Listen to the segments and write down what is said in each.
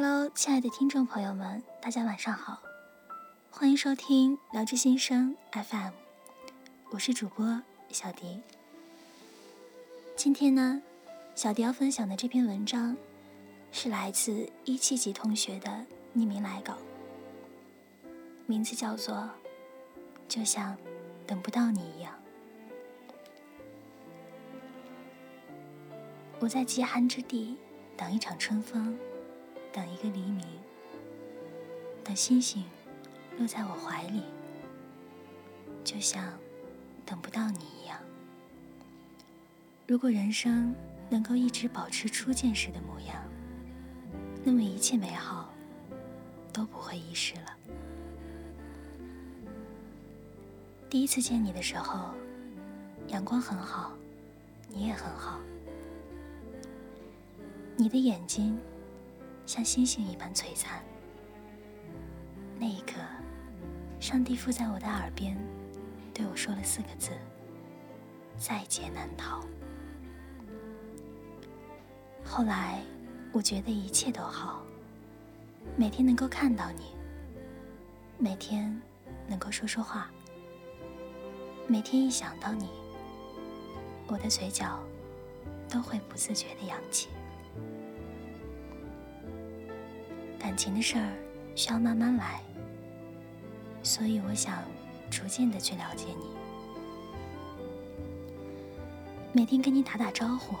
Hello，亲爱的听众朋友们，大家晚上好，欢迎收听聊之心声 FM，我是主播小迪。今天呢，小迪要分享的这篇文章是来自一七级同学的匿名来稿，名字叫做《就像等不到你一样》。我在极寒之地等一场春风。等一个黎明，等星星落在我怀里，就像等不到你一样。如果人生能够一直保持初见时的模样，那么一切美好都不会遗失了。第一次见你的时候，阳光很好，你也很好，你的眼睛。像星星一般璀璨。那一刻，上帝附在我的耳边，对我说了四个字：“在劫难逃。”后来，我觉得一切都好，每天能够看到你，每天能够说说话，每天一想到你，我的嘴角都会不自觉的扬起。感情的事儿需要慢慢来，所以我想逐渐的去了解你。每天跟你打打招呼，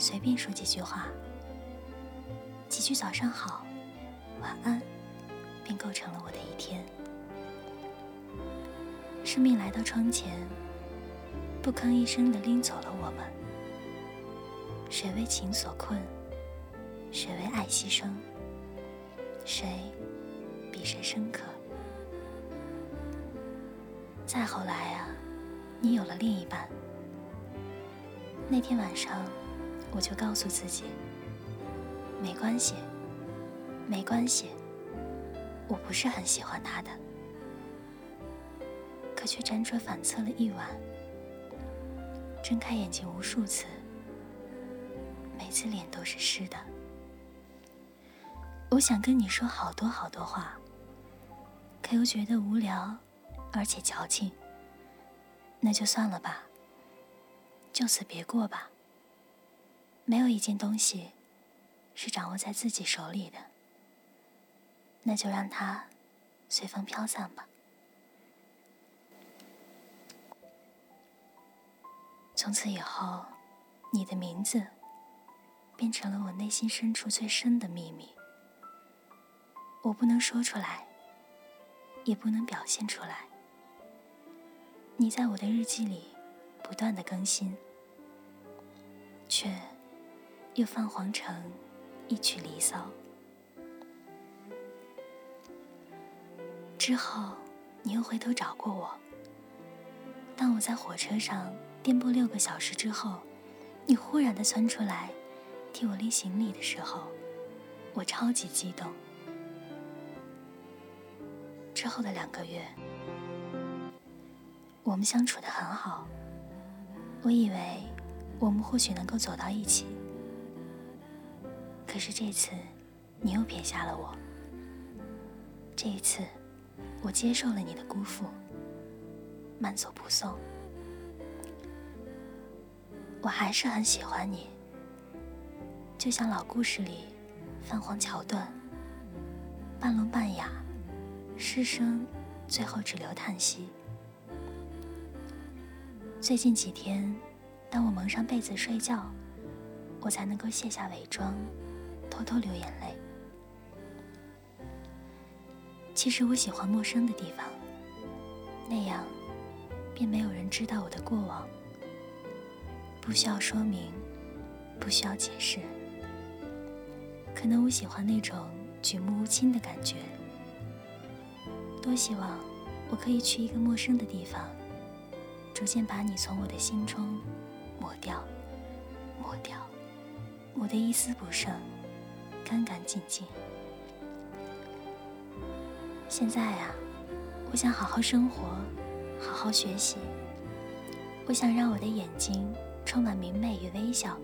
随便说几句话，几句早上好、晚安，便构成了我的一天。生命来到窗前，不吭一声的拎走了我们。谁为情所困？谁为爱牺牲？谁比谁深刻？再后来啊，你有了另一半。那天晚上，我就告诉自己，没关系，没关系，我不是很喜欢他的。可却辗转反侧了一晚，睁开眼睛无数次，每次脸都是湿的。我想跟你说好多好多话，可又觉得无聊，而且矫情。那就算了吧，就此别过吧。没有一件东西是掌握在自己手里的，那就让它随风飘散吧。从此以后，你的名字变成了我内心深处最深的秘密。我不能说出来，也不能表现出来。你在我的日记里不断的更新，却又泛黄成一曲离骚。之后，你又回头找过我。当我在火车上颠簸六个小时之后，你忽然的窜出来替我拎行李的时候，我超级激动。之后的两个月，我们相处的很好。我以为我们或许能够走到一起，可是这次你又撇下了我。这一次，我接受了你的辜负，慢走不送。我还是很喜欢你，就像老故事里泛黄桥段，半聋半哑。师生最后只留叹息。最近几天，当我蒙上被子睡觉，我才能够卸下伪装，偷偷流眼泪。其实我喜欢陌生的地方，那样便没有人知道我的过往，不需要说明，不需要解释。可能我喜欢那种举目无亲的感觉。多希望我可以去一个陌生的地方，逐渐把你从我的心中抹掉，抹掉，抹得一丝不剩，干干净净。现在啊，我想好好生活，好好学习。我想让我的眼睛充满明媚与微笑，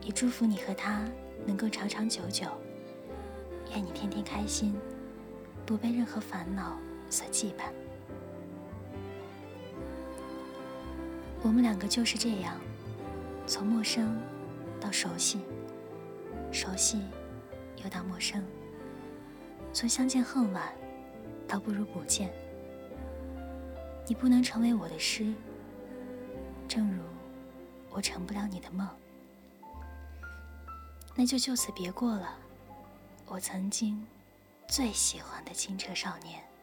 也祝福你和他能够长长久久，愿你天天开心，不被任何烦恼所羁绊。我们两个就是这样，从陌生到熟悉，熟悉又到陌生，从相见恨晚到不如不见。你不能成为我的诗，正如我成不了你的梦，那就就此别过了。我曾经最喜欢的清澈少年。